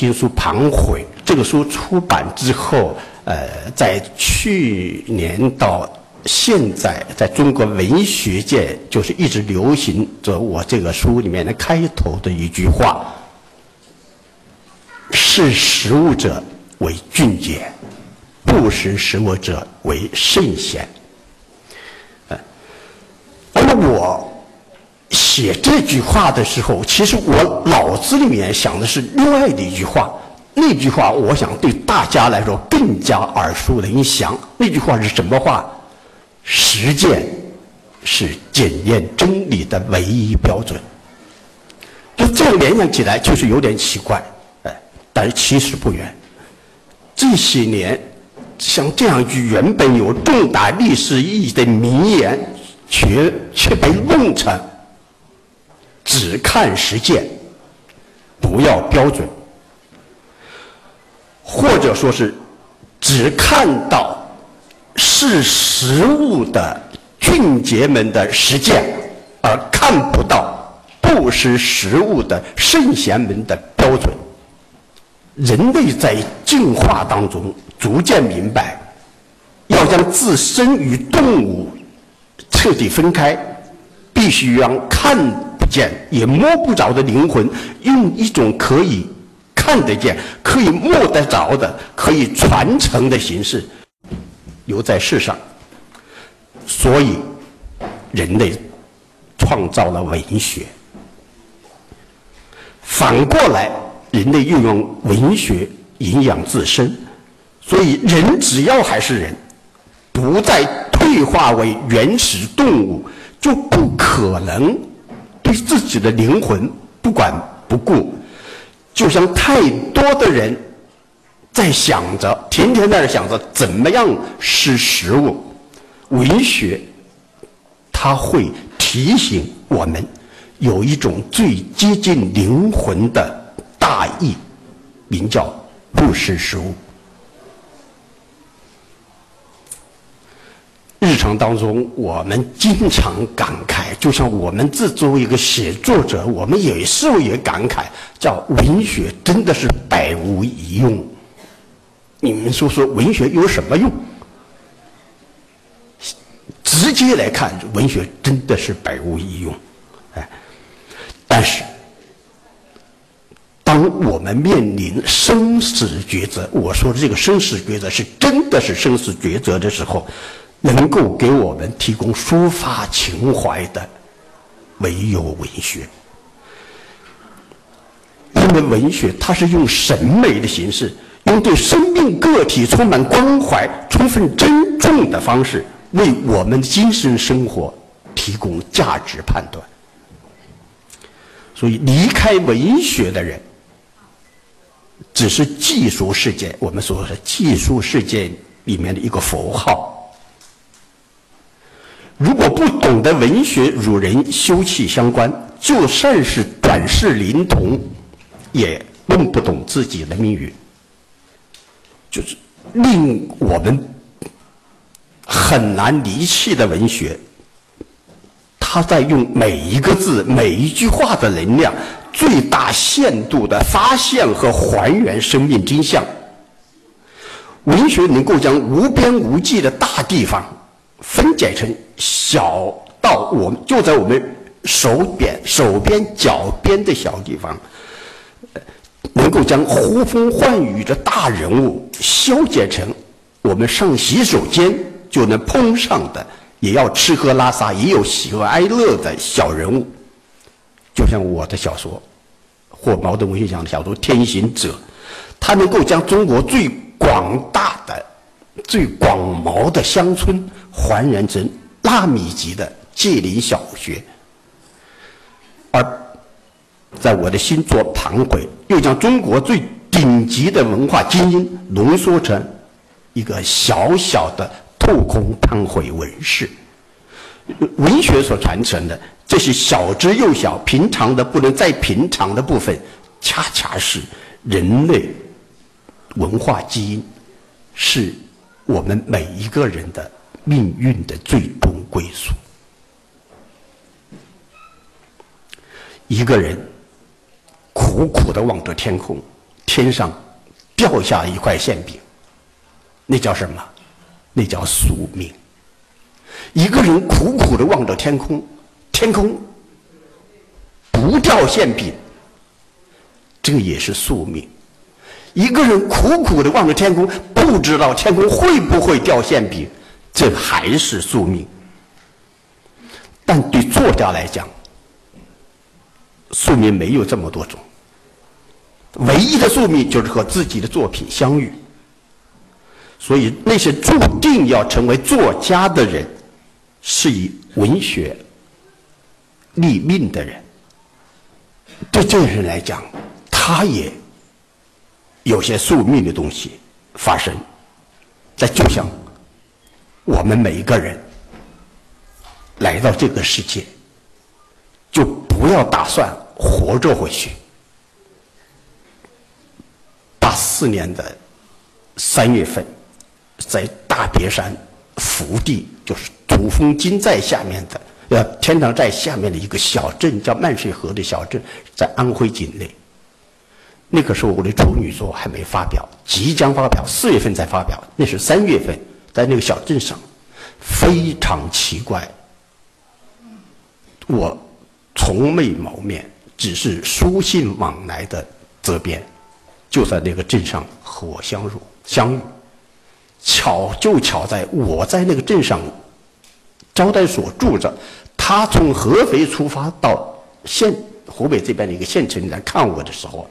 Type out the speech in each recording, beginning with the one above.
经书庞回。这个书出版之后，呃，在去年到现在，在中国文学界就是一直流行着我这个书里面的开头的一句话：“识时务者为俊杰，不识时务者为圣贤。”呃而我。写这句话的时候，其实我脑子里面想的是另外的一句话。那句话，我想对大家来说更加耳熟能详。那句话是什么话？实践是检验真理的唯一标准。就这样联想起来，就是有点奇怪，哎，但是其实不远。这些年，像这样一句原本有重大历史意义的名言，却却被弄成。只看实践，不要标准，或者说是只看到是实物的俊杰们的实践，而看不到不识时务的圣贤们的标准。人类在进化当中逐渐明白，要将自身与动物彻底分开，必须让看。见也摸不着的灵魂，用一种可以看得见、可以摸得着的、可以传承的形式留在世上。所以，人类创造了文学。反过来，人类又用文学营养自身。所以，人只要还是人，不再退化为原始动物，就不可能。对自己的灵魂不管不顾，就像太多的人在想着，天天在那想着怎么样识时务。文学，它会提醒我们有一种最接近灵魂的大义，名叫不识时务。日常当中，我们经常感慨，就像我们自作为一个写作者，我们有时候也感慨，叫文学真的是百无一用。你们说说，文学有什么用？直接来看，文学真的是百无一用。哎，但是，当我们面临生死抉择，我说的这个生死抉择是真的是生死抉择的时候。能够给我们提供抒发情怀的，唯有文学。因为文学它是用审美的形式，用对生命个体充满关怀、充分尊重的方式，为我们精神生活提供价值判断。所以，离开文学的人，只是技术世界，我们所说的技术世界里面的一个符号。如果不懂得文学与人休戚相关，就算是短视灵童，也弄不懂自己的命运。就是令我们很难离弃的文学，他在用每一个字、每一句话的能量，最大限度的发现和还原生命真相。文学能够将无边无际的大地方。分解成小到我们就在我们手边、手边、脚边的小地方，能够将呼风唤雨的大人物消解成我们上洗手间就能碰上的，也要吃喝拉撒也有喜怒哀乐的小人物。就像我的小说，或茅盾文学奖的小说《天行者》，它能够将中国最广大的。最广袤的乡村还原成纳米级的界林小学，而在我的新作《盘回》，又将中国最顶级的文化精英浓缩成一个小小的透空潘回文士。文学所传承的这些小之又小、平常的不能再平常的部分，恰恰是人类文化基因，是。我们每一个人的命运的最终归宿。一个人苦苦的望着天空，天上掉下一块馅饼，那叫什么？那叫宿命。一个人苦苦的望着天空，天空不掉馅饼，这也是宿命。一个人苦苦的望着天空，不知道天空会不会掉馅饼，这还是宿命。但对作家来讲，宿命没有这么多种，唯一的宿命就是和自己的作品相遇。所以那些注定要成为作家的人，是以文学立命的人。对这些人来讲，他也有些宿命的东西发生。那就像我们每一个人来到这个世界，就不要打算活着回去。八四年的三月份。在大别山福地，就是主峰金寨下面的，呃，天堂寨下面的一个小镇，叫漫水河的小镇，在安徽境内。那个时候我的处女作还没发表，即将发表，四月份才发表。那是三月份，在那个小镇上，非常奇怪。我从未谋面，只是书信往来的责编，就在那个镇上和我相入相遇。巧就巧在我在那个镇上招待所住着，他从合肥出发到县湖北这边的一个县城来看我的时候，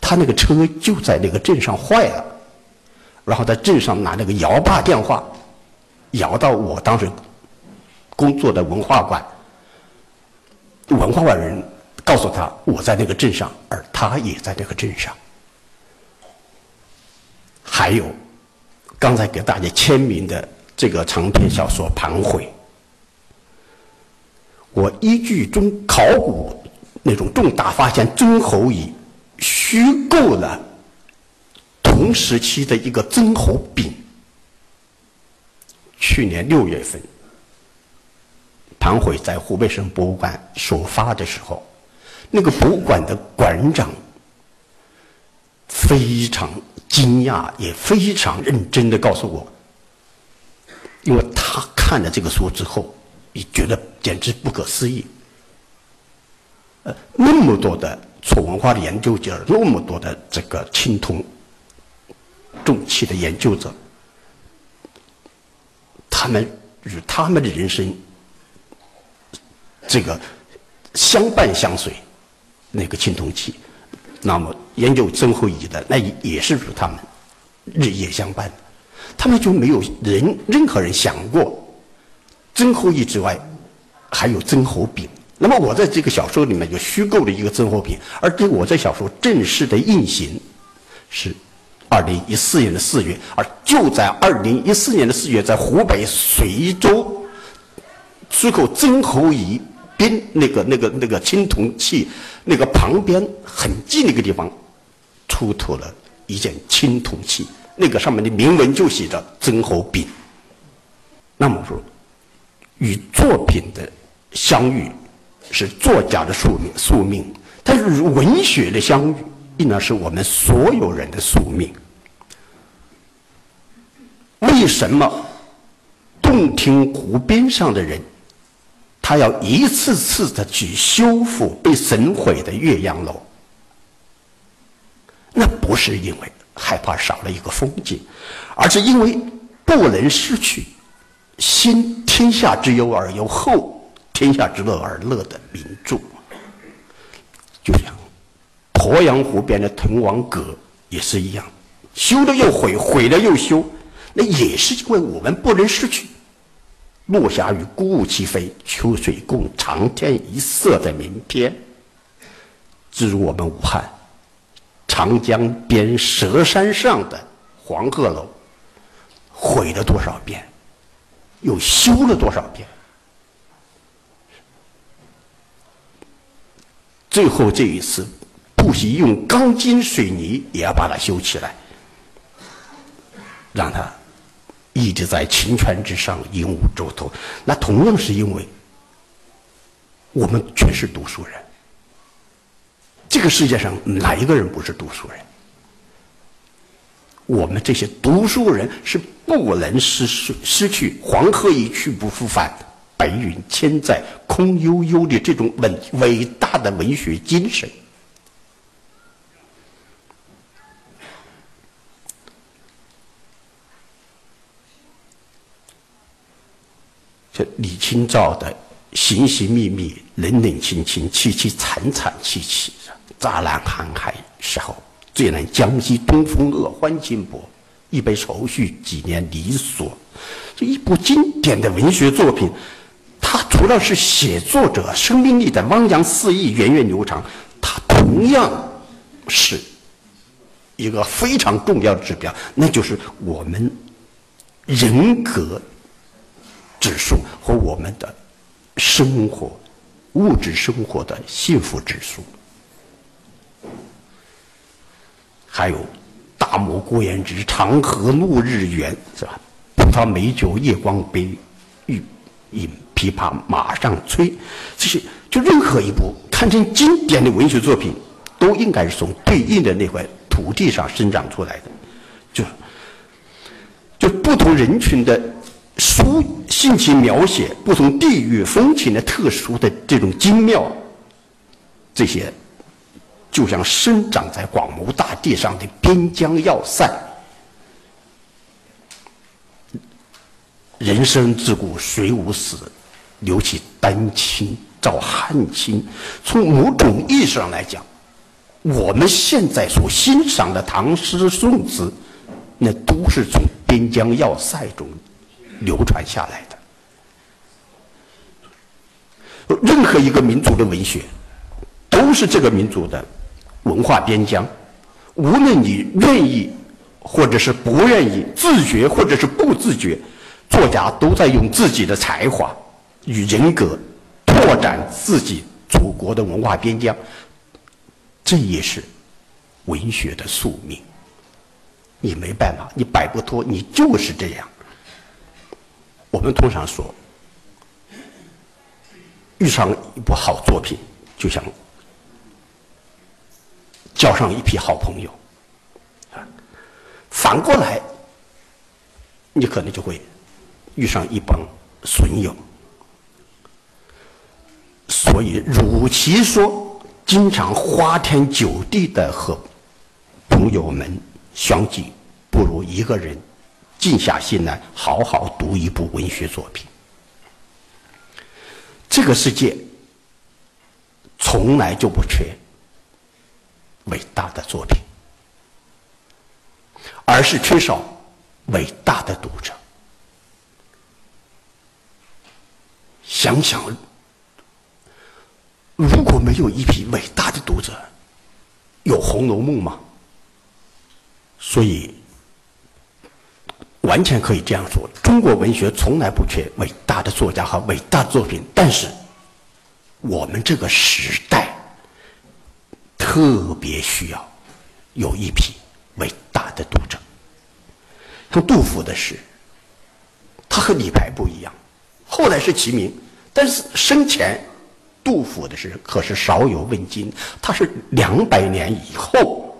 他那个车就在那个镇上坏了，然后在镇上拿那个摇把电话摇到我当时工作的文化馆，文化馆人告诉他我在那个镇上，而他也在那个镇上，还有。刚才给大家签名的这个长篇小说《盘悔》，我依据中考古那种重大发现曾侯乙虚构了同时期的一个曾侯丙。去年六月份，《唐悔》在湖北省博物馆首发的时候，那个博物馆的馆长非常。惊讶也非常认真的告诉我，因为他看了这个书之后，也觉得简直不可思议。呃，那么多的楚文化的研究者，那么多的这个青铜重器的研究者，他们与他们的人生这个相伴相随，那个青铜器。那么研究曾侯乙的，那也是与他们日夜相伴。他们就没有人任何人想过，曾侯乙之外还有曾侯丙。那么我在这个小说里面就虚构了一个曾侯丙，而且我在小说正式的印行是二零一四年的四月，而就在二零一四年的四月，在湖北随州出口曾侯乙。边那个那个那个青铜器，那个旁边很近那个地方，出土了一件青铜器，那个上面的铭文就写着“曾侯丙”。那么说，与作品的相遇是作家的宿命，宿命；但是与文学的相遇，应当是我们所有人的宿命。为什么洞庭湖边上的人？他要一次次的去修复被损毁的岳阳楼，那不是因为害怕少了一个风景，而是因为不能失去先天下之忧而忧，后天下之乐而乐的名著。就像鄱阳湖边的滕王阁也是一样，修了又毁，毁了又修，那也是因为我们不能失去。落霞与孤鹜齐飞，秋水共长天一色的名篇，诸如我们武汉长江边蛇山上的黄鹤楼，毁了多少遍，又修了多少遍，最后这一次，不惜用钢筋水泥也要把它修起来，让它。一直在秦川之上，鹦鹉洲头。那同样是因为，我们全是读书人。这个世界上哪一个人不是读书人？我们这些读书人是不能失失失去“黄河一去不复返，白云千载空悠悠”的这种伟伟大的文学精神。李清照的寻寻觅觅、冷冷清清、凄凄惨惨戚戚，乍懒寒海时候。最难将息东风恶，欢金薄，一杯愁绪，几年离索。这一部经典的文学作品，它除了是写作者生命力的汪洋四溢、源远流长，它同样是一个非常重要的指标，那就是我们人格指数和我们的生活物质生活的幸福指数。还有“大漠孤烟直，长河落日圆”，是吧？“葡萄美酒夜光杯，欲饮琵琶马上催”，这些就任何一部堪称经典的文学作品，都应该是从对应的那块土地上生长出来的。就就不同人群的书性情描写，不同地域风情的特殊的这种精妙，这些。就像生长在广袤大地上的边疆要塞，人生自古谁无死，留其丹青照汗青。从某种意义上来讲，我们现在所欣赏的唐诗宋词，那都是从边疆要塞中流传下来的。任何一个民族的文学，都是这个民族的。文化边疆，无论你愿意或者是不愿意，自觉或者是不自觉，作家都在用自己的才华与人格拓展自己祖国的文化边疆。这也是文学的宿命。你没办法，你摆不脱，你就是这样。我们通常说，遇上一部好作品，就像。交上一批好朋友，啊，反过来，你可能就会遇上一帮损友。所以，与其说经常花天酒地的和朋友们相聚，不如一个人静下心来，好好读一部文学作品。这个世界从来就不缺。伟大的作品，而是缺少伟大的读者。想想，如果没有一批伟大的读者，有《红楼梦》吗？所以，完全可以这样说：中国文学从来不缺伟大的作家和伟大作品，但是我们这个时代。特别需要有一批伟大的读者。像杜甫的诗，他和李白不一样，后来是齐名，但是生前杜甫的诗可是少有问津，他是两百年以后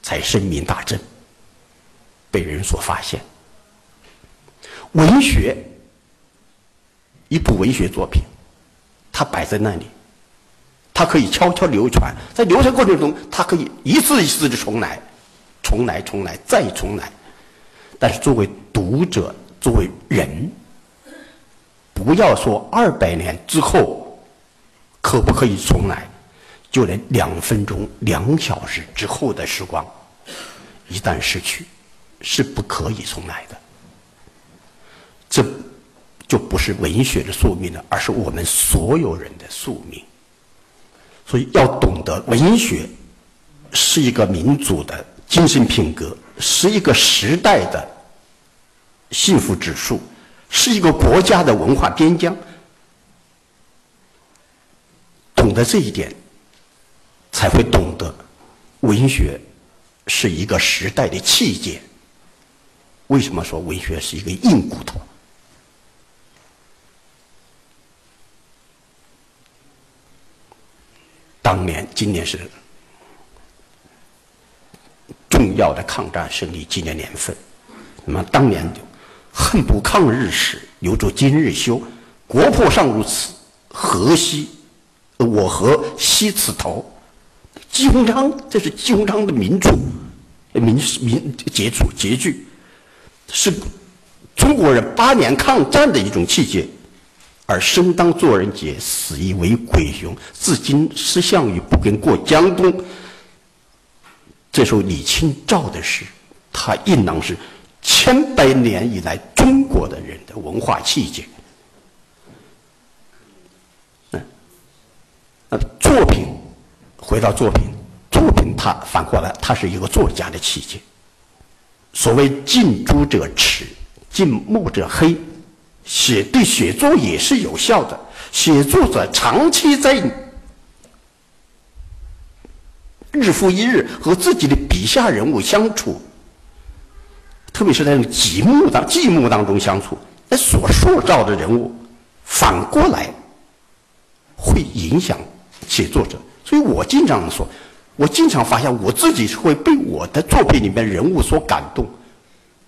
才声名大振，被人所发现。文学，一部文学作品，它摆在那里。它可以悄悄流传，在流传过程中，它可以一次一次的重来，重来，重来，再重来。但是作为读者，作为人，不要说二百年之后可不可以重来，就连两分钟、两小时之后的时光，一旦失去，是不可以重来的。这就不是文学的宿命了，而是我们所有人的宿命。所以要懂得，文学是一个民族的精神品格，是一个时代的幸福指数，是一个国家的文化边疆。懂得这一点，才会懂得文学是一个时代的器件。为什么说文学是一个硬骨头？当年，今年是重要的抗战胜利纪念年份。那么当年就恨不抗日时，留着今日休。国破尚如此，何惜我何惜此头？季鸿章，这是季鸿章的名著，名名杰出杰句，是中国人八年抗战的一种气节。而生当作人杰，死亦为鬼雄。至今思项羽不肯过江东。这首李清照的诗，它应当是千百年以来中国的人的文化气节。嗯，那作品，回到作品，作品它反过来，它是一个作家的气节。所谓近朱者赤，近墨者黑。写对写作也是有效的。写作者长期在日复一日和自己的笔下人物相处，特别是在寂寞当寂寞当中相处，那所塑造的人物，反过来会影响写作者。所以我经常说，我经常发现我自己是会被我的作品里面人物所感动，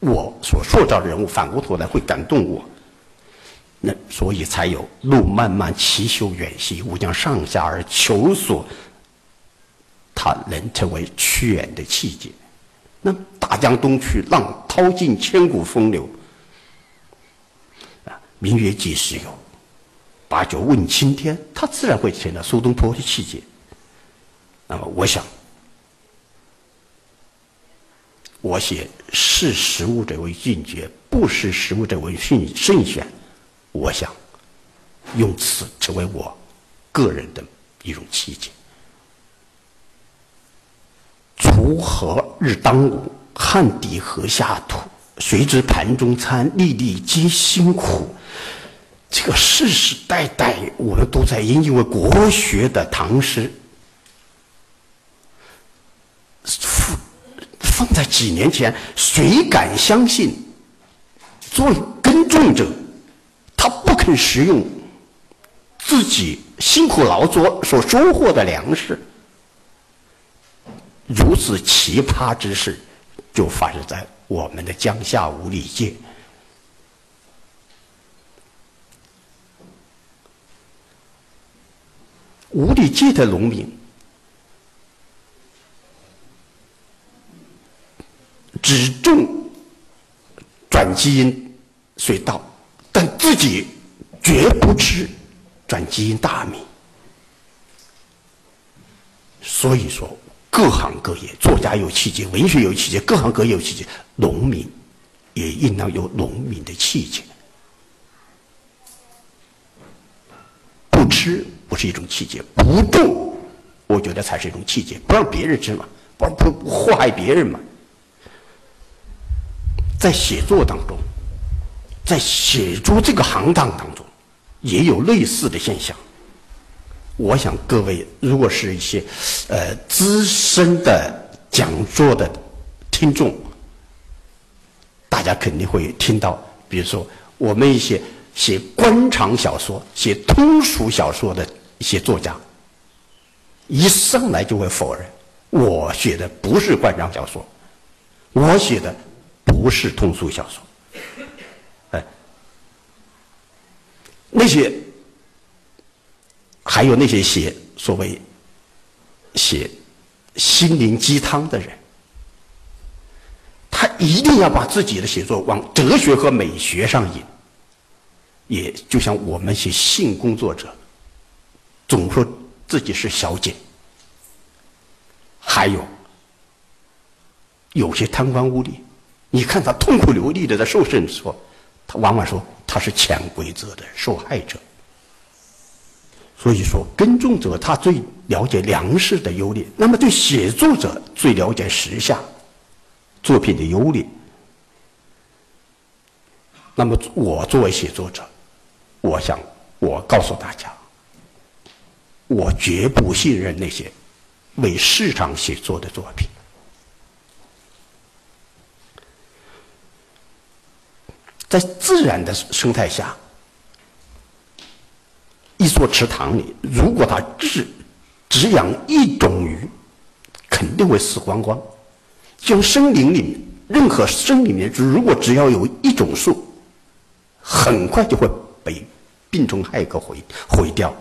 我所塑造人物反过头来会感动我。那所以才有“路漫漫其修远兮，吾将上下而求索”。它能成为屈原的气节。那大江东去，浪淘尽千古风流。啊，明月几时有？把酒问青天。它自然会成了苏东坡的气节。那么，我想，我写视实物者为俊杰，不视实物者为训慎选。我想用此成为我个人的一种气节。锄禾日当午，汗滴禾下土。谁知盘中餐，粒粒皆辛苦。这个世世代代我们都在引用为国学的唐诗，放放在几年前，谁敢相信？作为耕种者。他不肯食用自己辛苦劳作所收获的粮食，如此奇葩之事就发生在我们的江夏五里界。五里界的农民只种转基因水稻。但自己绝不吃转基因大米，所以说各行各业，作家有气节，文学有气节，各行各业有气节，农民也应当有农民的气节。不吃不是一种气节，不种，我觉得才是一种气节。不让别人吃嘛，不不祸害别人嘛。在写作当中。在写作这个行当当中，也有类似的现象。我想各位如果是一些呃资深的讲座的听众，大家肯定会听到，比如说我们一些写官场小说、写通俗小说的一些作家，一上来就会否认我写的不是官场小说，我写的不是通俗小说。哎那些还有那些写所谓写心灵鸡汤的人，他一定要把自己的写作往哲学和美学上引。也就像我们写性工作者，总说自己是小姐，还有有些贪官污吏，你看他痛哭流涕的在受审的时候，他往往说。他是潜规则的受害者，所以说耕种者他最了解粮食的优劣，那么对写作者最了解时下作品的优劣。那么我作为写作者，我想我告诉大家，我绝不信任那些为市场写作的作品。在自然的生态下，一座池塘里，如果它只只养一种鱼，肯定会死光光。像森林里，任何森林里面，如果只要有一种树，很快就会被病虫害给毁毁掉。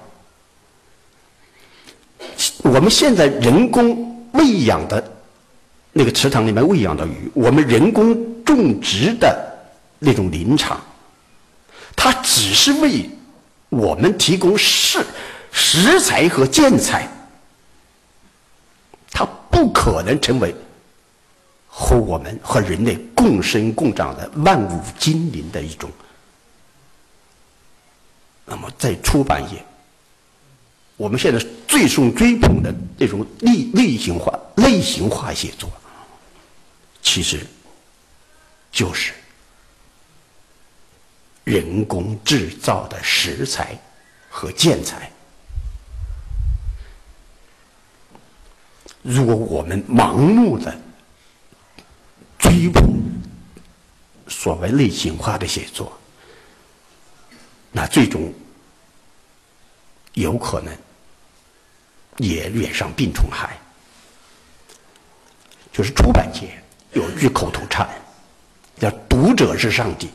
我们现在人工喂养的那个池塘里面喂养的鱼，我们人工种植的那种林场，它只是为我们提供食食材和建材，它不可能成为和我们和人类共生共长的万物精灵的一种。那么，在出版业。我们现在最受追捧的那种类类型化、类型化写作，其实就是人工制造的食材和建材。如果我们盲目的追捧所谓类型化的写作，那最终有可能。也染上病虫害，就是出版界有句口头禅，叫“读者是上帝”。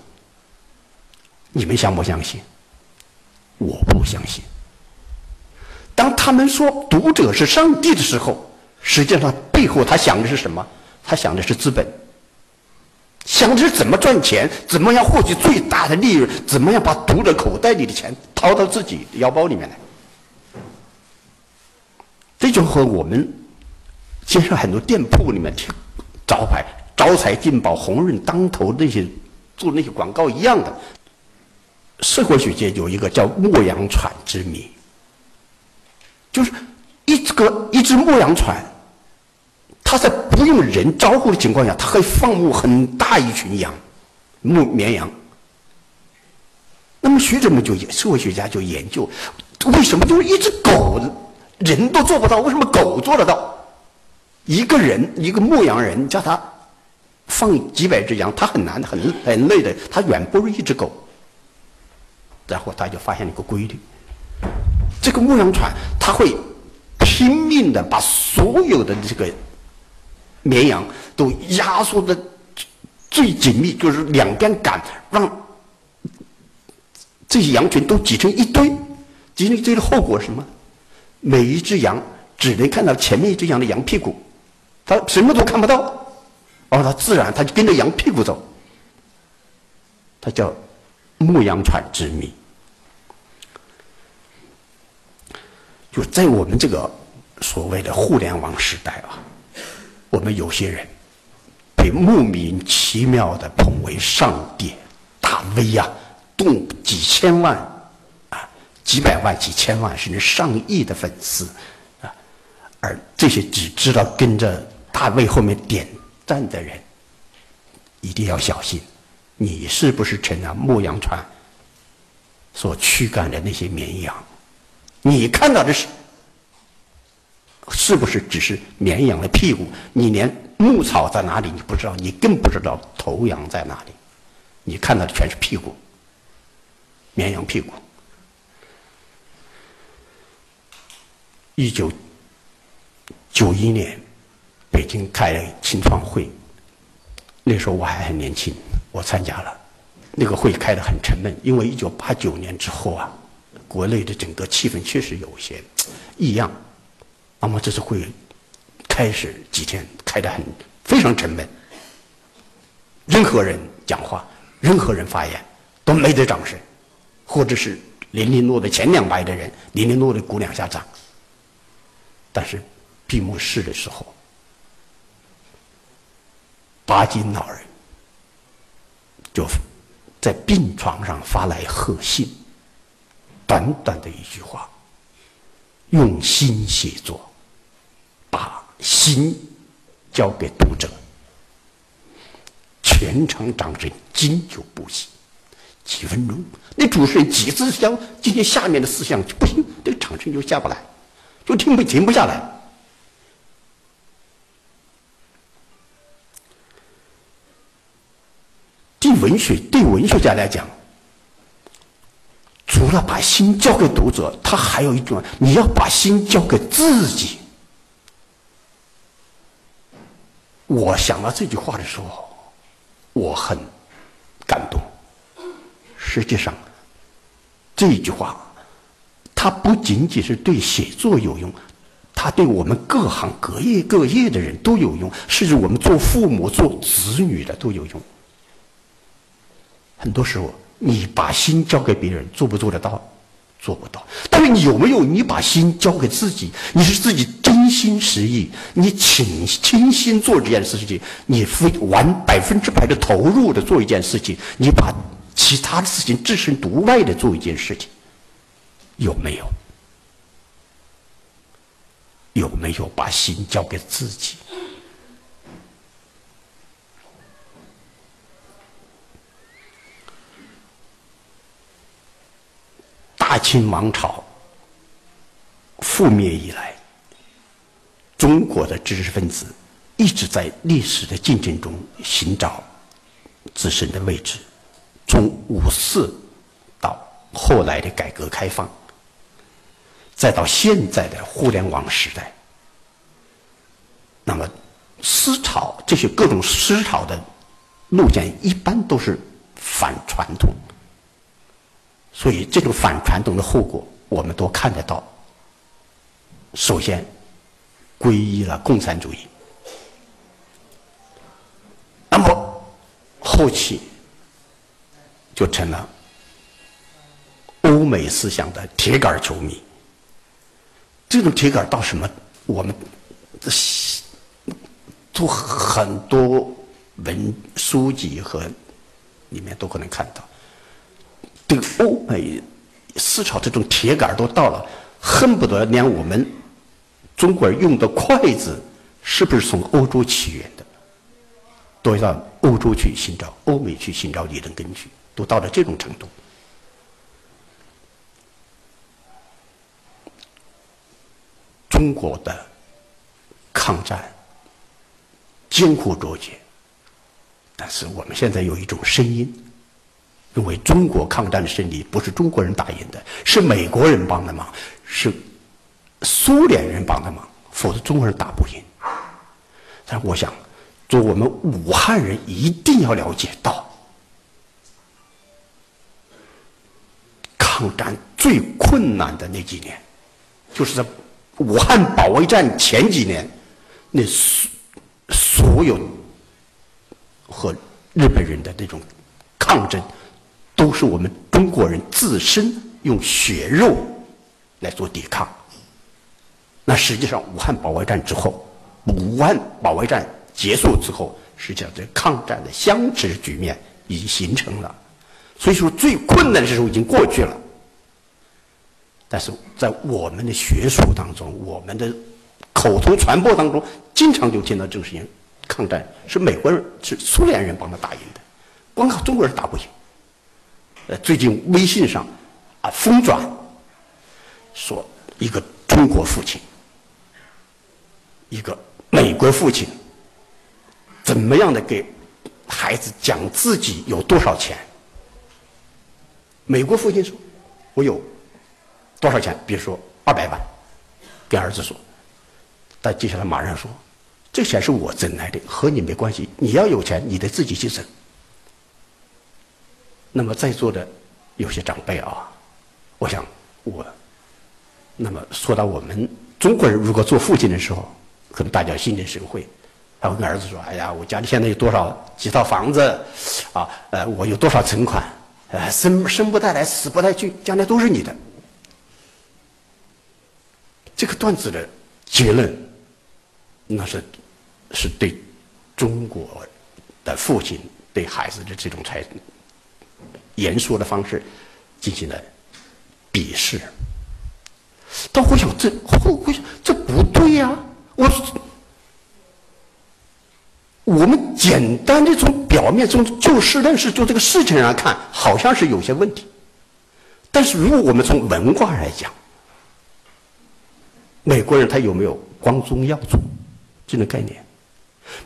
你们相不相信？我不相信。当他们说“读者是上帝”的时候，实际上背后他想的是什么？他想的是资本，想的是怎么赚钱，怎么样获取最大的利润，怎么样把读者口袋里的钱掏到自己腰包里面来。这就和我们街上很多店铺里面贴招牌“招财进宝、红润当头”那些做那些广告一样的。社会学界有一个叫“牧羊犬之谜”，就是一个一只牧羊犬，它在不用人招呼的情况下，它可以放牧很大一群羊，牧绵羊。那么学者们就社会学家就研究，为什么就是一只狗？人都做不到，为什么狗做得到？一个人，一个牧羊人，叫他放几百只羊，他很难，很很累的，他远不如一只狗。然后他就发现了一个规律：这个牧羊犬，他会拼命的把所有的这个绵羊都压缩的最紧密，就是两边赶，让这些羊群都挤成一堆。挤成一堆的后果是什么？每一只羊只能看到前面一只羊的羊屁股，它什么都看不到，哦，它自然它就跟着羊屁股走，它叫牧羊犬之谜。就在我们这个所谓的互联网时代啊，我们有些人被莫名其妙的捧为上帝、大 V 呀，动几千万啊。几百万、几千万甚至上亿的粉丝，啊，而这些只知道跟着大卫后面点赞的人，一定要小心，你是不是成了牧羊犬所驱赶的那些绵羊？你看到的是，是不是只是绵羊的屁股？你连牧草在哪里你不知道，你更不知道头羊在哪里，你看到的全是屁股，绵羊屁股。一九九一年，北京开了青创会，那时候我还很年轻，我参加了。那个会开得很沉闷，因为一九八九年之后啊，国内的整个气氛确实有些异样。那么这次会开始几天开得很非常沉闷，任何人讲话，任何人发言都没得掌声，或者是零零落的前两排的人零零落的鼓两下掌。但是闭幕式的时候，巴金老人就在病床上发来贺信，短短的一句话：“用心写作，把心交给读者。”全场掌声经久不息，几分钟，那主持人几次想今天下面的思想就不行，这个掌声就下不来。就停不停不下来。对文学，对文学家来讲，除了把心交给读者，他还有一种，你要把心交给自己。我想到这句话的时候，我很感动。实际上，这句话，它不仅仅是对写作有用，它对我们各行各业各业的人都有用，甚至我们做父母、做子女的都有用。很多时候，你把心交给别人，做不做得到？做不到。但是你有没有？你把心交给自己，你是自己真心实意，你倾倾心做这件事情，你非完百分之百的投入的做一件事情，你把其他的事情置身度外的做一件事情，有没有？有没有把心交给自己？大清王朝覆灭以来，中国的知识分子一直在历史的进程中寻找自身的位置。从五四到后来的改革开放，再到现在的互联网时代，那么思潮这些各种思潮的路线一般都是反传统。所以，这种反传统的后果，我们都看得到。首先，皈依了共产主义，那么后期就成了欧美思想的铁杆球迷。这种铁杆到什么？我们做很多文书籍和里面都可能看到。对欧美思潮这种铁杆都到了，恨不得连我们中国人用的筷子是不是从欧洲起源的，都要欧洲去寻找，欧美去寻找理论根据，都到了这种程度。中国的抗战艰苦卓绝，但是我们现在有一种声音。认为中国抗战的胜利不是中国人打赢的，是美国人帮的忙，是苏联人帮的忙，否则中国人打不赢。但我想，做我们武汉人一定要了解到，抗战最困难的那几年，就是在武汉保卫战前几年，那所所有和日本人的那种抗争。都是我们中国人自身用血肉来做抵抗。那实际上，武汉保卫战之后，武汉保卫战结束之后，实际上这抗战的相持局面已经形成了。所以说，最困难的时候已经过去了。但是在我们的学术当中，我们的口头传播当中，经常就听到这个事情：抗战是美国人、是苏联人帮他打赢的，光靠中国人打不赢。呃，最近微信上啊疯转，说一个中国父亲，一个美国父亲，怎么样的给孩子讲自己有多少钱？美国父亲说：“我有多少钱？比如说二百万，给儿子说。”但接下来马上说：“这钱是我挣来的，和你没关系。你要有钱，你得自己去挣。”那么在座的有些长辈啊，我想我，那么说到我们中国人，如果做父亲的时候，可能大家心领神会，他会跟儿子说：“哎呀，我家里现在有多少几套房子，啊，呃，我有多少存款，呃，生生不带来，死不带去，将来都是你的。”这个段子的结论，那是是对中国的父亲对孩子的这种才。言说的方式进行了鄙视，但我想这后会这不对呀！我我们简单的从表面从就事论事就这个事情上看，好像是有些问题。但是如果我们从文化来讲，美国人他有没有光宗耀祖这种概念？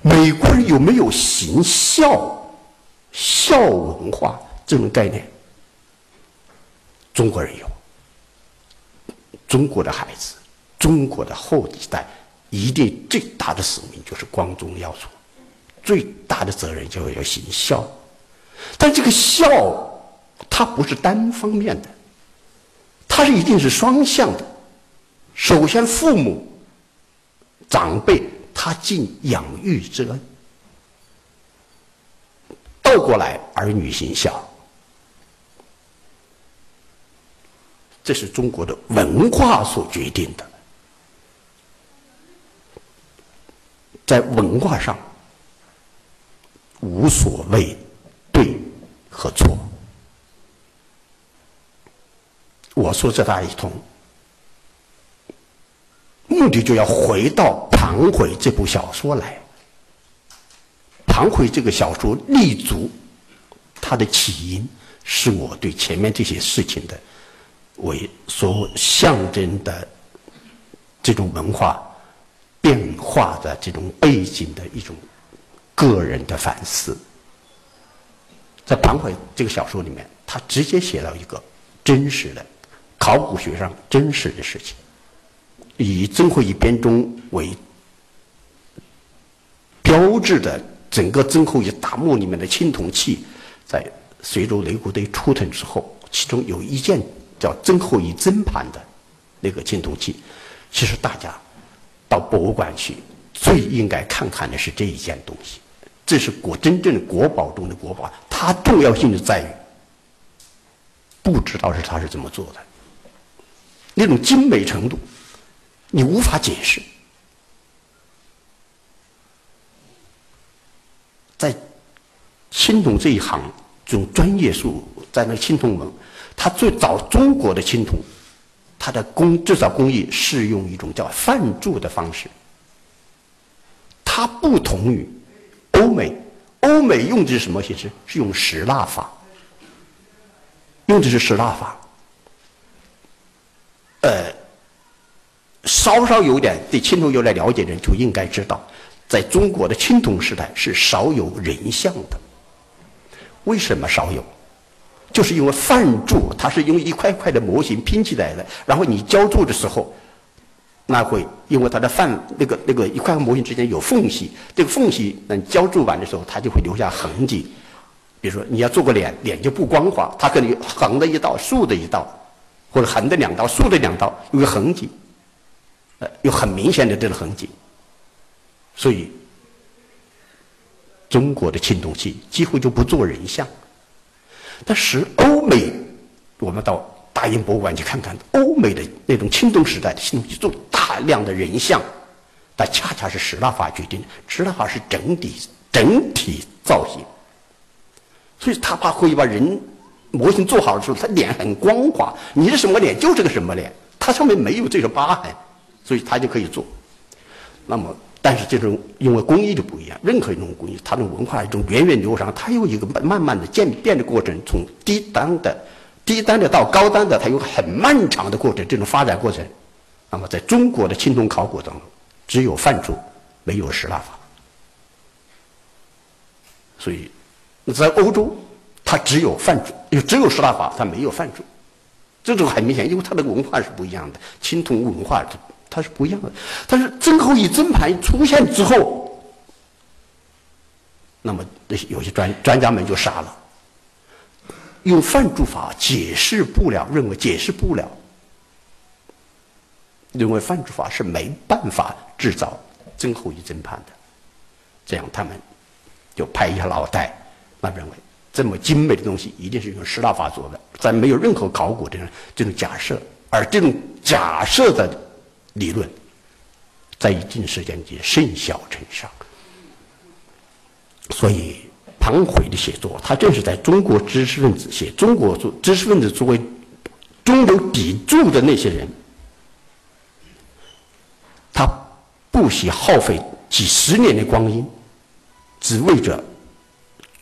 美国人有没有行孝孝文化？这种概念，中国人有。中国的孩子，中国的后几代，一定最大的使命就是光宗耀祖。最大的责任就是要行孝。但这个孝，它不是单方面的，它是一定是双向的。首先，父母、长辈他尽养育之恩；倒过来，儿女行孝。这是中国的文化所决定的，在文化上无所谓对和错。我说这大一通，目的就要回到《庞回》这部小说来。《庞回》这个小说立足，它的起因是我对前面这些事情的。为所象征的这种文化变化的这种背景的一种个人的反思，在《庞回》这个小说里面，他直接写了一个真实的考古学上真实的事情，以曾侯乙编钟为标志的整个曾侯乙大墓里面的青铜器，在随州雷鼓堆出土之后，其中有一件。叫曾侯乙曾盘的那个青铜器，其实大家到博物馆去，最应该看看的是这一件东西。这是国真正的国宝中的国宝，它重要性就在于，不知道是他是怎么做的，那种精美程度，你无法解释。在青铜这一行，这种专业术，在那青铜门。它最早中国的青铜，它的工制造工艺是用一种叫泛铸的方式。它不同于欧美，欧美用的是什么形式？是用石蜡法，用的是石蜡法。呃，稍稍有点对青铜有点了解的人就应该知道，在中国的青铜时代是少有人像的。为什么少有？就是因为泛铸，它是用一块块的模型拼起来的，然后你浇铸的时候，那会因为它的泛那个那个一块块模型之间有缝隙，这个缝隙等浇铸完的时候，它就会留下痕迹。比如说你要做个脸，脸就不光滑，它可能横的一道、竖的一道，或者横的两道、竖的两道，有个痕迹，呃，有很明显的这个痕迹。所以，中国的青铜器几乎就不做人像。但是欧美，我们到大英博物馆去看看，欧美的那种青铜时代的青铜器做大量的人像，但恰恰是石蜡法决定的。石蜡法是整体整体造型，所以他怕会把人模型做好的时候，他脸很光滑，你是什么脸就是个什么脸，它上面没有这个疤痕，所以他就可以做。那么。但是这种因为工艺就不一样，任何一种工艺，它的文化一种源远流长，它有一个慢慢的渐变的过程，从低端的、低端的到高端的，它有很漫长的过程，这种发展过程。那么在中国的青铜考古当中，只有范铸，没有石蜡法。所以在欧洲，它只有范铸，又只有石蜡法，它没有范铸。这种很明显，因为它的文化是不一样的，青铜文化。它是不一样的，但是曾侯乙曾盘出现之后，那么那些有些专专家们就傻了，用范铸法解释不了，认为解释不了，认为范铸法是没办法制造曾侯乙曾盘的，这样他们就拍一下脑袋，那认为这么精美的东西一定是用石蜡法做的，在没有任何考古的这种假设，而这种假设的。理论在一定时间间甚嚣尘上，所以庞回的写作，他正是在中国知识分子写中国作知识分子作为中流砥柱的那些人，他不惜耗费几十年的光阴，只为着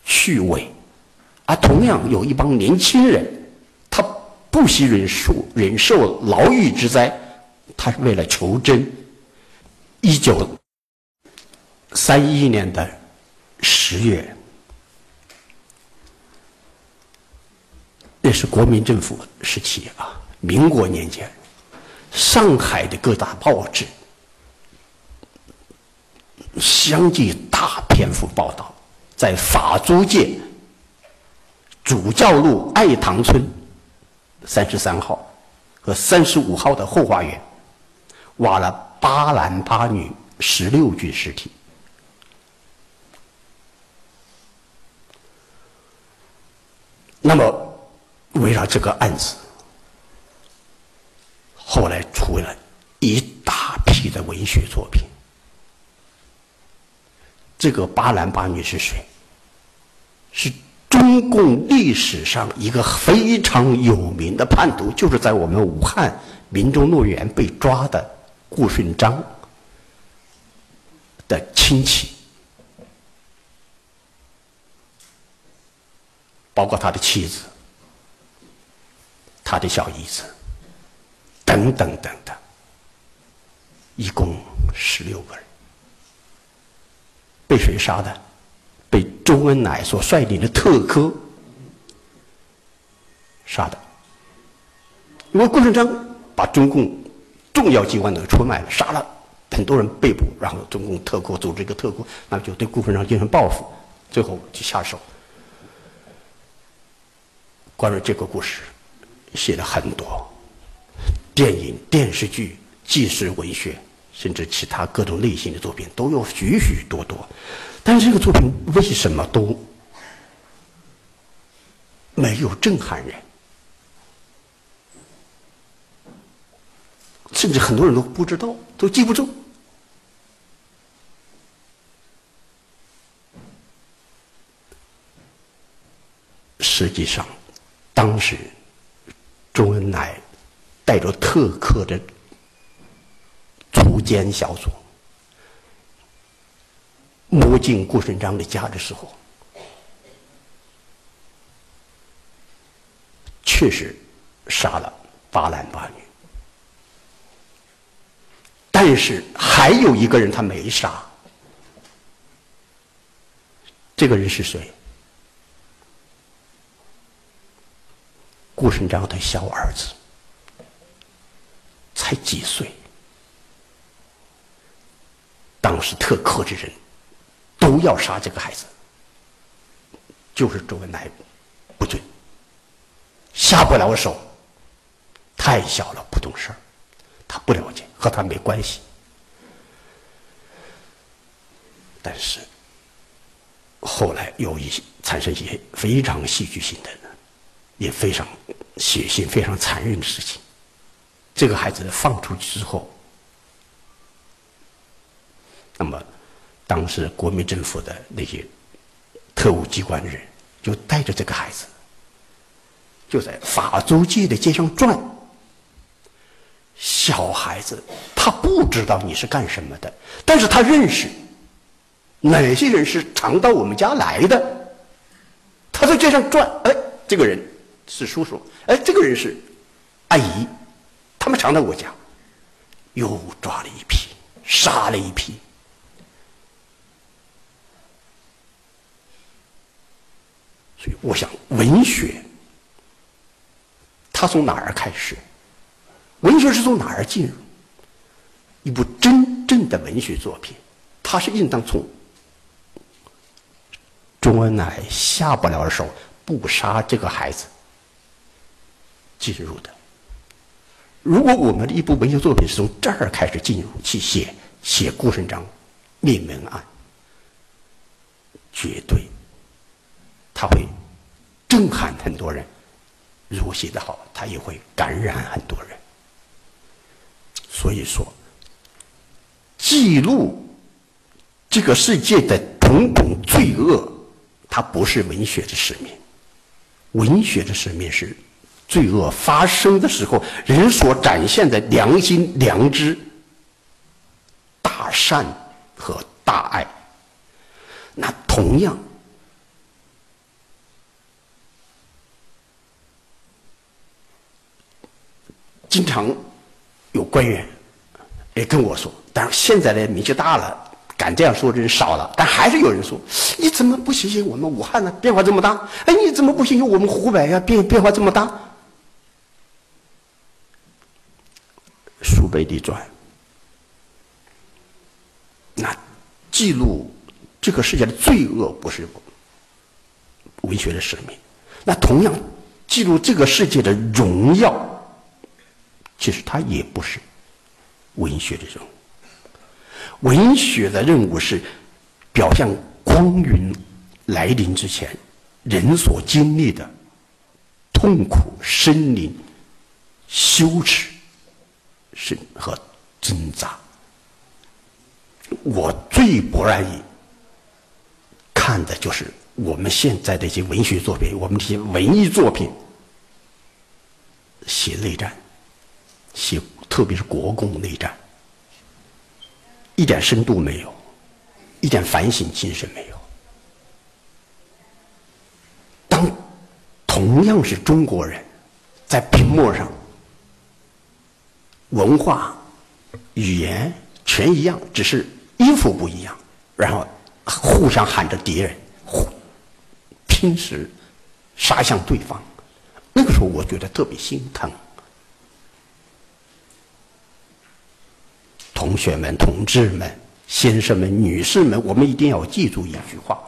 趣味，而同样有一帮年轻人，他不惜忍受忍受牢狱之灾。他是为了求真。一九三一年的十月，那是国民政府时期啊，民国年间，上海的各大报纸相继大。篇幅报道，在法租界主教路爱塘村三十三号和三十五号的后花园，挖了八男八女十六具尸体。那么，围绕这个案子，后来出了一大批的文学作品。这个八男八女是谁？是中共历史上一个非常有名的叛徒，就是在我们武汉民众乐园被抓的顾顺章的亲戚。包括他的妻子、他的小姨子等等等等，一共十六个人，被谁杀的？被周恩来所率领的特科杀的。因为顾顺章把中共重要机关的出卖了，杀了很多人被捕，然后中共特科组织一个特工，那就对顾顺章进行报复，最后就下手。关于这个故事，写了很多电影、电视剧、纪实文学，甚至其他各种类型的作品都有许许多多。但是这个作品为什么都没有震撼人？甚至很多人都不知道，都记不住。实际上。当时，周恩来带着特科的锄奸小组摸进顾顺章的家的时候，确实杀了八男八女，但是还有一个人他没杀，这个人是谁？顾顺章的小儿子。才几岁，当时特科的人都要杀这个孩子，就是周恩来不准，下不了手，太小了不懂事儿，他不了解，和他没关系。但是后来有一些产生一些非常戏剧性的。也非常血腥、非常残忍的事情。这个孩子放出去之后，那么当时国民政府的那些特务机关的人就带着这个孩子，就在法租界的街上转。小孩子他不知道你是干什么的，但是他认识哪些人是常到我们家来的。他在街上转，哎，这个人。是叔叔，哎，这个人是阿姨，他们常在我家，又抓了一批，杀了一批。所以，我想，文学，它从哪儿开始？文学是从哪儿进入？一部真正的文学作品，它是应当从周恩来下不了手，不杀这个孩子。进入的。如果我们的一部文学作品是从这儿开始进入去写写顾顺章灭门案，绝对他会震撼很多人。如果写得好，他也会感染很多人。所以说，记录这个世界的种种罪恶，它不是文学的使命。文学的使命是。罪恶发生的时候，人所展现的良心、良知、大善和大爱，那同样，经常有官员也跟我说，但是现在的年纪大了。敢这样说的人少了，但还是有人说：“你怎么不信信我们武汉呢？变化这么大！哎，你怎么不信信我们湖北呀？变变化这么大。”书北地转，那记录这个世界的罪恶不是文学的使命，那同样记录这个世界的荣耀，其实它也不是文学的任务。文学的任务是表现光云来临之前人所经历的痛苦、生灵、羞耻、是和挣扎。我最不愿意看的就是我们现在的一些文学作品，我们这些文艺作品写内战，写特别是国共内战，一点深度没有，一点反省精神没有。当同样是中国人，在屏幕上，文化、语言全一样，只是。衣服不一样，然后互相喊着敌人，互拼死杀向对方。那个时候，我觉得特别心疼。同学们、同志们、先生们、女士们，我们一定要记住一句话：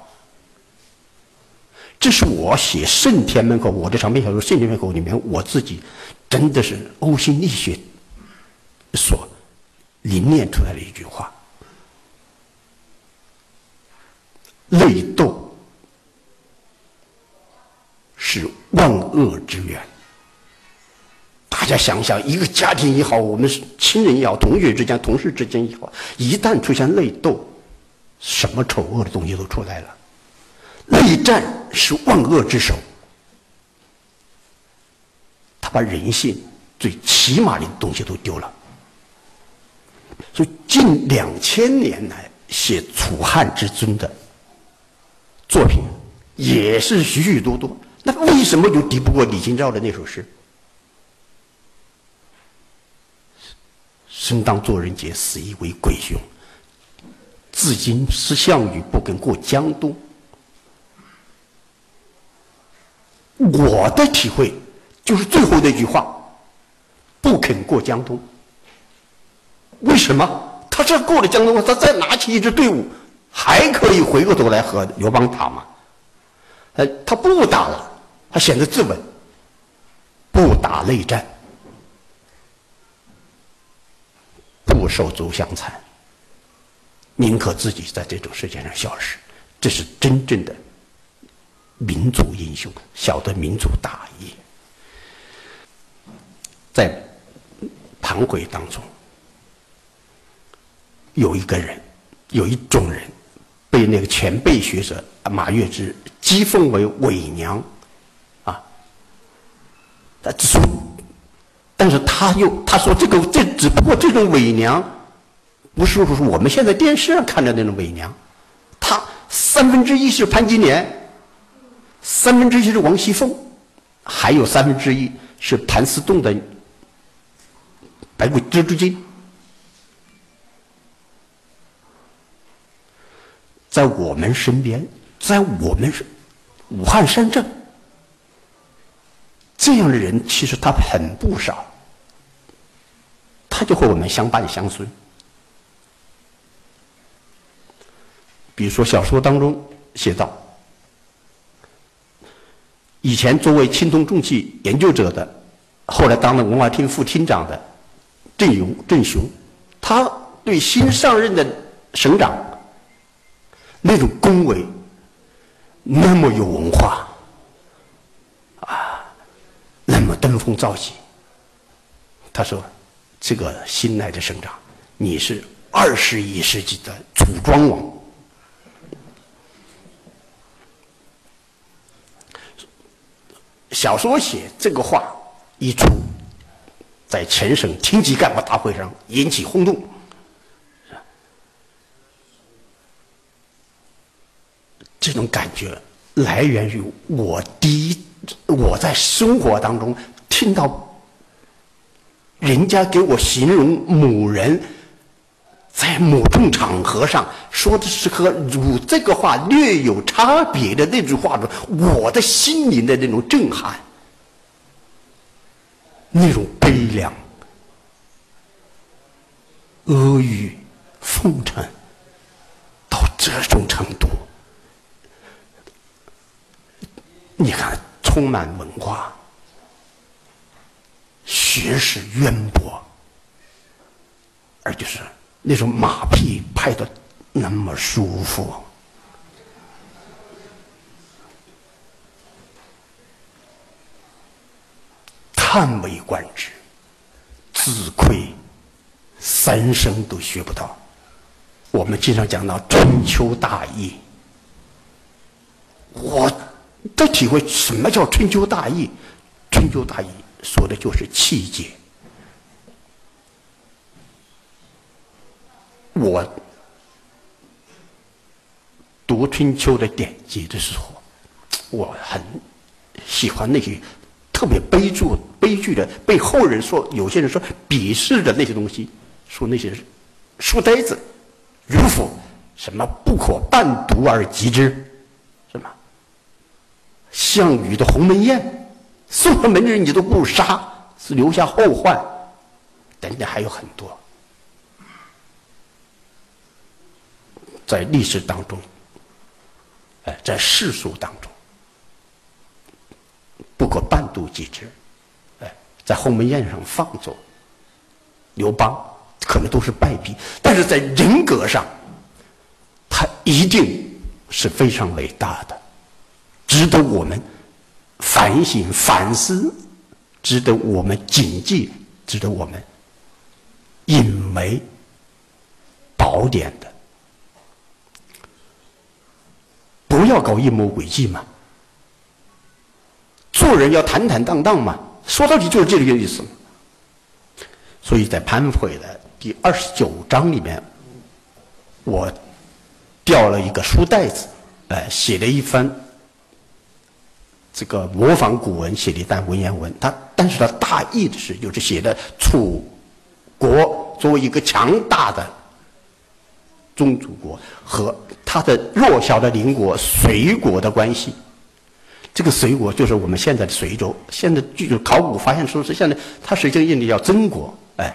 这是我写《圣天门口》我的长篇小说《圣天门口》里面，我自己真的是呕心沥血所凝练出来的一句话。内斗是万恶之源。大家想想，一个家庭也好，我们亲人也好，同学之间、同事之间也好，一旦出现内斗，什么丑恶的东西都出来了。内战是万恶之首，他把人性最起码的东西都丢了。所以，近两千年来写楚汉之尊的。作品也是许许多多，那为什么就敌不过李清照的那首诗？生当作人杰，死亦为鬼雄。至今是项羽不肯过江东。我的体会就是最后那句话：不肯过江东。为什么？他这过了江东，他再拿起一支队伍。还可以回过头来和刘邦打吗？呃，他不打了，他选择自刎，不打内战，不受足相残，宁可自己在这种世界上消失。这是真正的民族英雄，晓得民族大义。在盘回当中，有一个人，有一种人。被那个前辈学者马月之讥讽为伪娘，啊，他说，但是他又他说这个这只不过这种伪娘，不是说我们现在电视上看的那种伪娘，他三分之一是潘金莲，三分之一是王熙凤，还有三分之一是谭嗣同的白骨蜘蛛精。在我们身边，在我们武汉山镇，这样的人其实他很不少，他就和我们相伴相随。比如说小说当中写到，以前作为青铜重器研究者的，后来当了文化厅副厅长的郑勇郑雄，他对新上任的省长。那种恭维，那么有文化，啊，那么登峰造极。他说：“这个新来的省长，你是二十一世纪的组装王。”小说写这个话一出，在全省厅级干部大会上引起轰动。这种感觉来源于我第一，我在生活当中听到人家给我形容某人在某种场合上说的是和如这个话略有差别的那句话中，我的心灵的那种震撼，那种悲凉、阿谀奉承，到这这种程度，你看，充满文化，学识渊博，而就是那种马屁拍的那么舒服，叹为观止，自愧三生都学不到。我们经常讲到春秋大义，我的体会，什么叫春秋大义？春秋大义说的就是气节。我读春秋的典籍的时候，我很喜欢那些特别悲剧、悲剧的，被后人说有些人说鄙视的那些东西，说那些书呆子。儒父什么不可半读而及之？什么？项羽的鸿门宴，送上门的人你都不杀，是留下后患，等等还有很多，在历史当中，哎，在世俗当中，不可半读即之，哎，在鸿门宴上放纵刘邦。可能都是败笔，但是在人格上，他一定是非常伟大的，值得我们反省反思，值得我们谨记，值得我们引为宝典的。不要搞阴谋诡计嘛，做人要坦坦荡荡嘛，说到底就是这个意思。所以在潘会的。第二十九章里面，我掉了一个书袋子，哎，写了一番这个模仿古文写的一段文言文。他，但是他大意的是，就是写的楚国作为一个强大的宗主国和他的弱小的邻国隋国的关系。这个隋国就是我们现在的隋州。现在据考古发现，说是现在它实际上印的叫曾国，哎。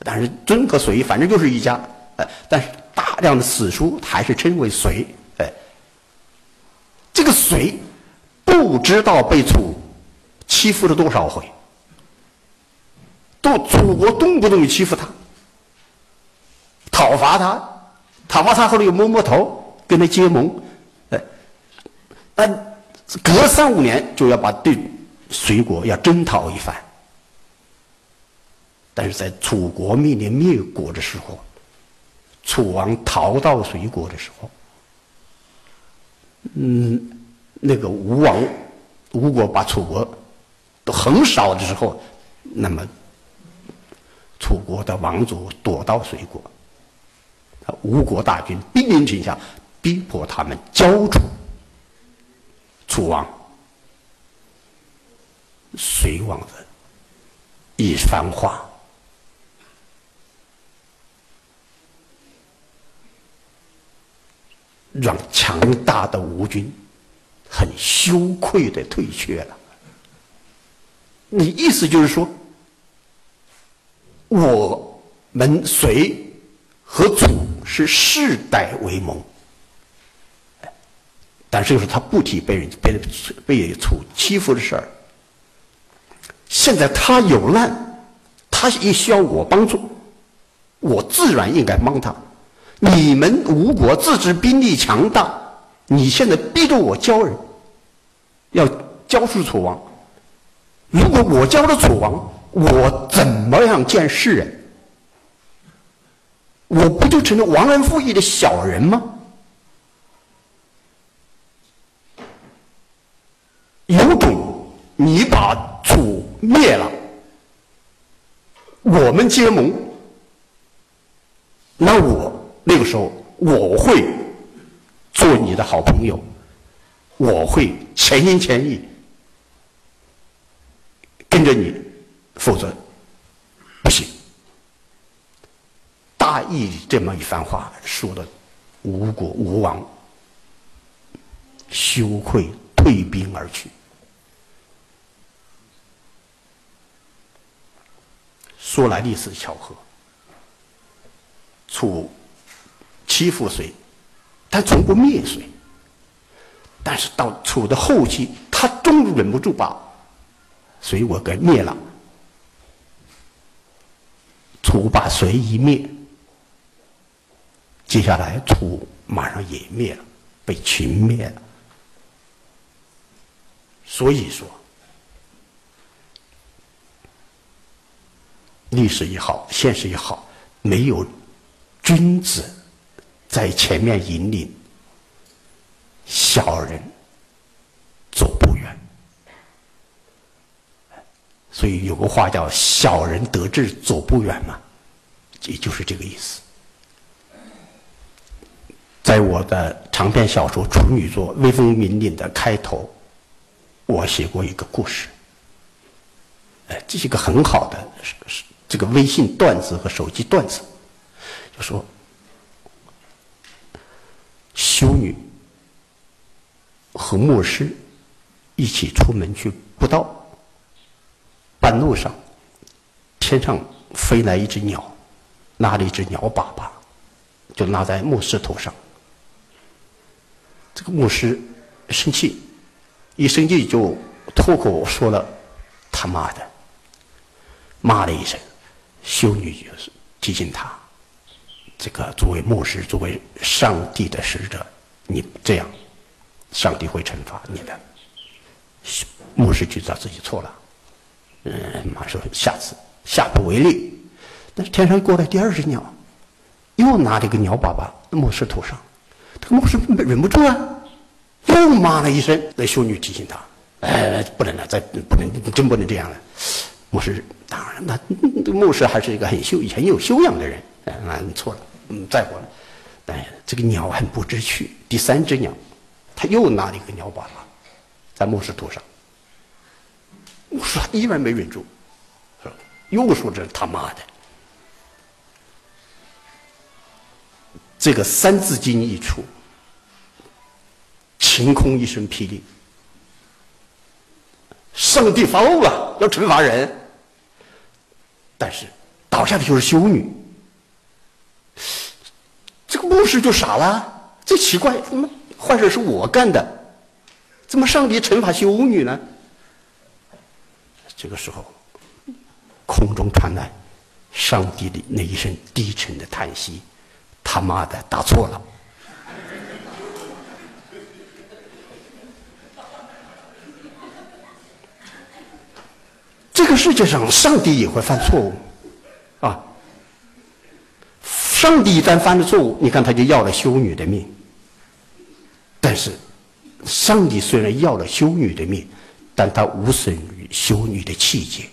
但是曾和隋反正就是一家，哎，但是大量的史书还是称为隋，哎，这个隋不知道被楚欺负了多少回，都楚国动不动就欺负他，讨伐他，讨伐他后来又摸摸头跟他结盟，哎，但隔三五年就要把对隋国要征讨一番。但是在楚国面临灭国的时候，楚王逃到隋国的时候，嗯，那个吴王吴国把楚国都横扫的时候，那么楚国的王族躲到隋国，吴国大军兵临城下，逼迫他们交出楚王，隋王的一番话。让强大的吴军很羞愧的退却了。你意思就是说，我们隋和楚是世代为盟，但是就是他不提被人被被楚欺负的事儿。现在他有难，他也需要我帮助，我自然应该帮他。你们吴国自知兵力强大，你现在逼着我教人，要教出楚王。如果我教了楚王，我怎么样见世人？我不就成了忘恩负义的小人吗？有种你把楚灭了，我们结盟，那我。那个时候，我会做你的好朋友，我会全心全意跟着你，否则不行。大义这么一番话说的，吴国吴王羞愧退兵而去。说来历史巧合，楚。欺负谁？他从不灭谁。但是到楚的后期，他终于忍不住把隋我给灭了。楚把隋一灭，接下来楚马上也灭了，被秦灭了。所以说，历史也好，现实也好，没有君子在前面引领。小人走不远，所以有个话叫“小人得志走不远”嘛，也就是这个意思。在我的长篇小说处女作《威风凛凛》的开头，我写过一个故事。哎，这是一个很好的这个微信段子和手机段子，就说修女。和牧师一起出门去布道，半路上，天上飞来一只鸟，拉了一只鸟粑粑，就拉在牧师头上。这个牧师生气，一生气就脱口说了：“他妈的！”骂了一声，修女就是提醒他：“这个作为牧师，作为上帝的使者，你这样。”上帝会惩罚你的。牧师就知道自己错了，嗯，马上下次下不为例。但是天上过来第二只鸟，又拿这个鸟粑粑，牧师头上，这个牧师忍不住啊，又骂了一声。那修女提醒他：“哎，不能了，再不能，真不能这样了。”牧师当然，那牧师还是一个很修很有修养的人，啊，错了，嗯，再过来。哎，这个鸟很不知趣，第三只鸟。他又拿了一个鸟粑粑，在牧师头上。牧师依然没忍住，说：“又说这他妈的！”这个三字经一出，晴空一声霹雳，上帝发怒了，要惩罚人。但是倒下的就是修女，这个牧师就傻了，这奇怪，怎么？坏事是我干的，怎么上帝惩罚修女呢？这个时候，空中传来上帝的那一声低沉的叹息：“他妈的，打错了。”这个世界上，上帝也会犯错误，啊！上帝一旦犯了错误，你看他就要了修女的命。但是，上帝虽然要了修女的命，但他无损于修女的气节。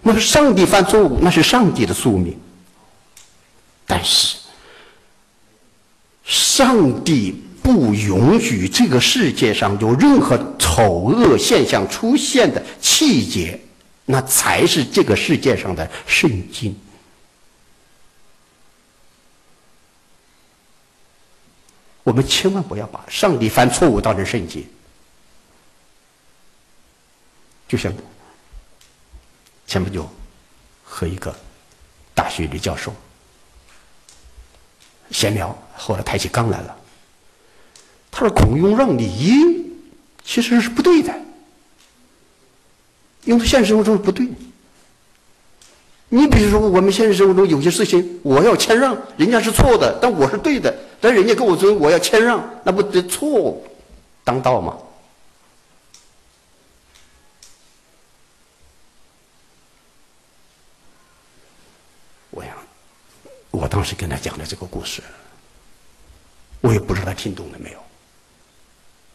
那么，上帝犯错误，那是上帝的宿命。但是，上帝不允许这个世界上有任何丑恶现象出现的气节，那才是这个世界上的圣经。我们千万不要把上帝犯错误当成圣经。就像前不久和一个大学的教授闲聊，后来抬起杠来了。他说：“孔雍让梨其实是不对的，因为现实生活中不对。你比如说，我们现实生活中有些事情，我要谦让，人家是错的，但我是对的。”但人家跟我说我要谦让，那不得错误当道吗？我想，我当时跟他讲的这个故事，我也不知道他听懂了没有，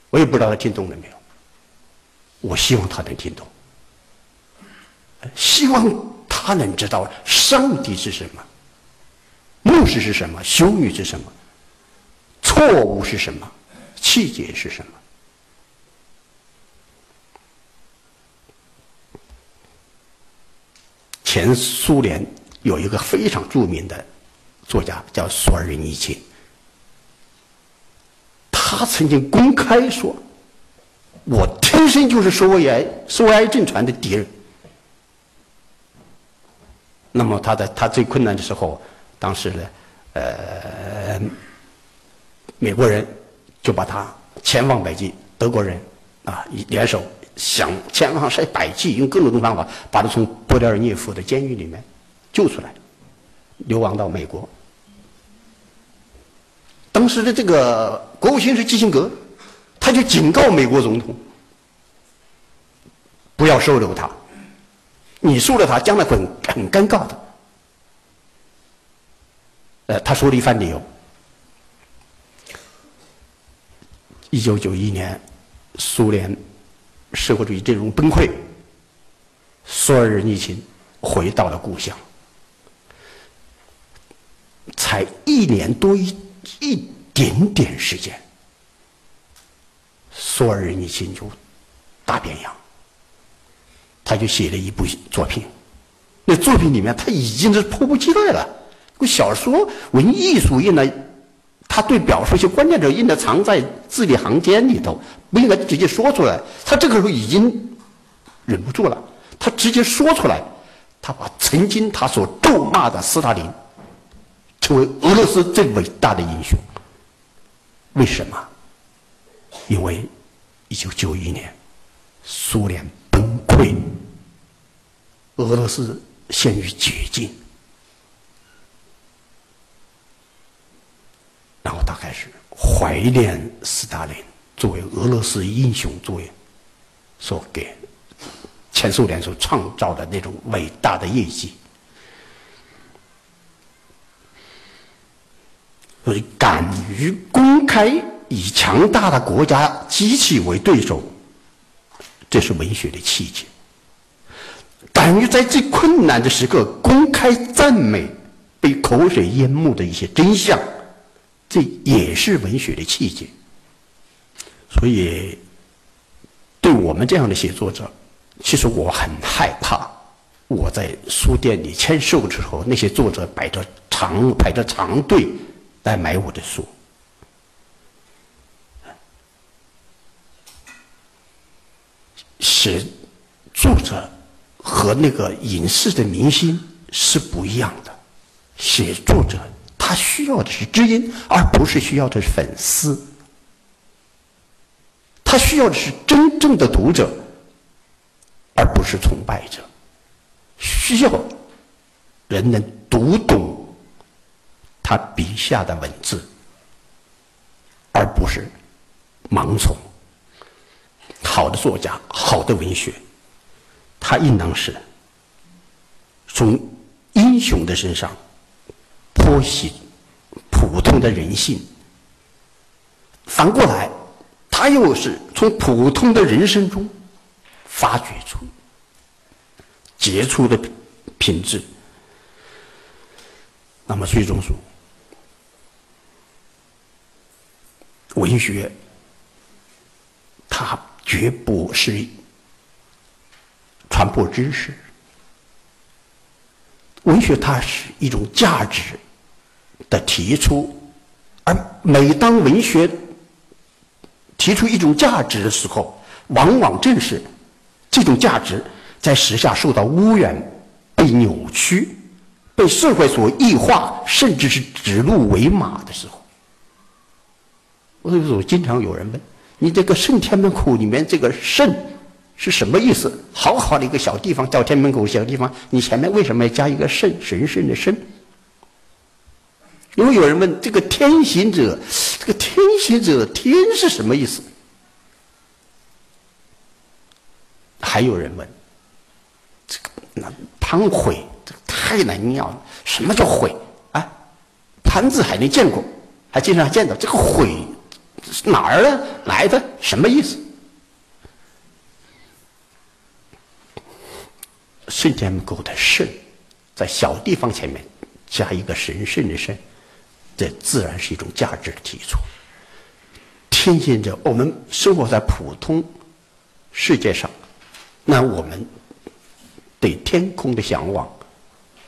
我也不知道他听懂了没有。我希望他能听懂，希望他能知道上帝是什么，牧师是什么，修女是什么。错误是什么？气节是什么？前苏联有一个非常著名的作家叫索尔仁尼琴，他曾经公开说：“我天生就是苏维埃苏维埃政权的敌人。”那么他在他最困难的时候，当时呢，呃，美国人就把他前往北极，德国人啊联手想前往是百计，用各种方法把他从波德尔涅夫的监狱里面救出来，流亡到美国。当时的这个国务卿是基辛格，他就警告美国总统，不要收留他，你输了他将来会很尴尬的。呃，他说了一番理由。一九九一年，苏联社会主义阵容崩溃，所有人一起回到了故乡，才一年多一。一点点时间，索尔仁尼琴就大变样。他就写了一部作品，那作品里面他已经是迫不及待了。小说、文艺术印的，他对表述一些关键者应该藏在字里行间里头，不应该直接说出来。他这个时候已经忍不住了，他直接说出来，他把曾经他所咒骂的斯大林。成为俄罗斯最伟大的英雄。为什么？因为一九九一年苏联崩溃，俄罗斯陷于绝境，然后他开始怀念斯大林作为俄罗斯英雄，作为所给前苏联所创造的那种伟大的业绩。所以，敢于公开以强大的国家机器为对手，这是文学的气节；敢于在最困难的时刻公开赞美被口水淹没的一些真相，这也是文学的气节。所以，对我们这样的写作者，其实我很害怕。我在书店里签售的时候，那些作者摆着长排着长队。来买我的书，写作者和那个影视的明星是不一样的。写作者他需要的是知音，而不是需要的是粉丝。他需要的是真正的读者，而不是崇拜者。需要人能读懂。他笔下的文字，而不是盲从。好的作家，好的文学，他应当是从英雄的身上剖析普通的人性；反过来，他又是从普通的人生中发掘出杰出的品质。那么，最终说。文学，它绝不是传播知识。文学它是一种价值的提出，而每当文学提出一种价值的时候，往往正是这种价值在时下受到污染、被扭曲、被社会所异化，甚至是指鹿为马的时候。所以说，经常有人问：“你这个圣天门口里面这个圣是什么意思？好好的一个小地方，叫天门口小地方，你前面为什么要加一个圣？神圣的圣？”因为有人问：“这个天行者，这个天行者，天是什么意思？”还有人问：“这个那潘悔，这个太难念了，什么叫悔？啊，潘字还没见过，还经常见到这个悔。”哪儿的来的？什么意思？圣天门口的圣，在小地方前面加一个神圣的圣，这自然是一种价值的提出。天行者，我们生活在普通世界上，那我们对天空的向往，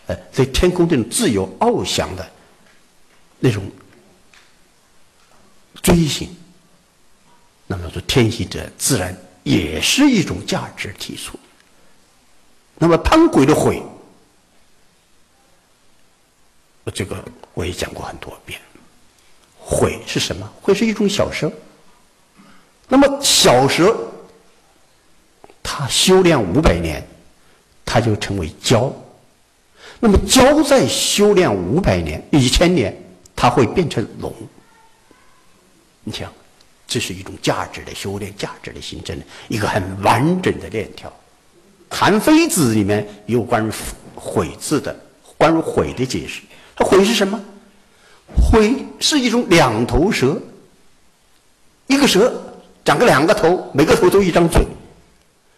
呃，对天空这种自由翱翔的那种。追星，那么说天行者自然也是一种价值提出。那么贪鬼的悔，这个我也讲过很多遍。悔是什么？悔是一种小蛇。那么小蛇，它修炼五百年，它就成为蛟。那么蛟在修炼五百年、一千年，它会变成龙。你想，这是一种价值的修炼，价值的形成，一个很完整的链条。《韩非子》里面有关于“悔”字的，关于“悔”的解释。它“悔”是什么？“悔”是一种两头蛇，一个蛇长个两个头，每个头都一张嘴。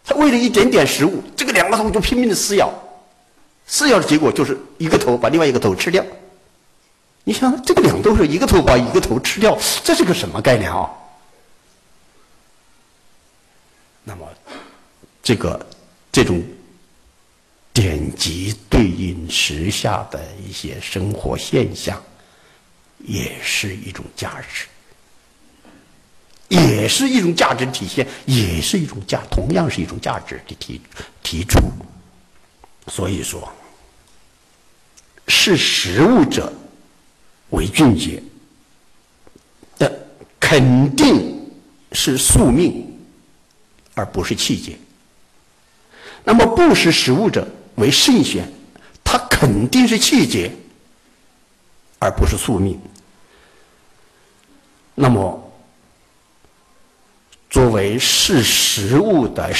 它为了一点点食物，这个两个头就拼命的撕咬，撕咬的结果就是一个头把另外一个头吃掉。你想，这个两头蛇一个头把一个头吃掉，这是个什么概念啊？那么，这个这种典籍对应时下的一些生活现象，也是一种价值，也是一种价值体现，也是一种价，同样是一种价值的提提出。所以说，是实物者。为俊杰的肯定是宿命，而不是气节。那么不识时务者为圣贤，他肯定是气节，而不是宿命。那么作为识时务的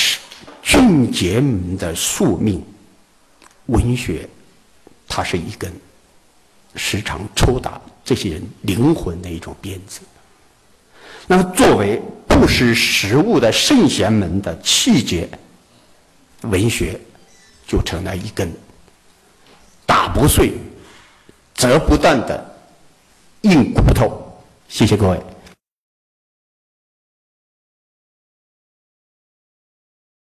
俊杰们的宿命，文学它是一根。时常抽打这些人灵魂的一种鞭子。那么，作为不识时务的圣贤们的气节，文学就成了一根打不碎、折不断的硬骨头。谢谢各位。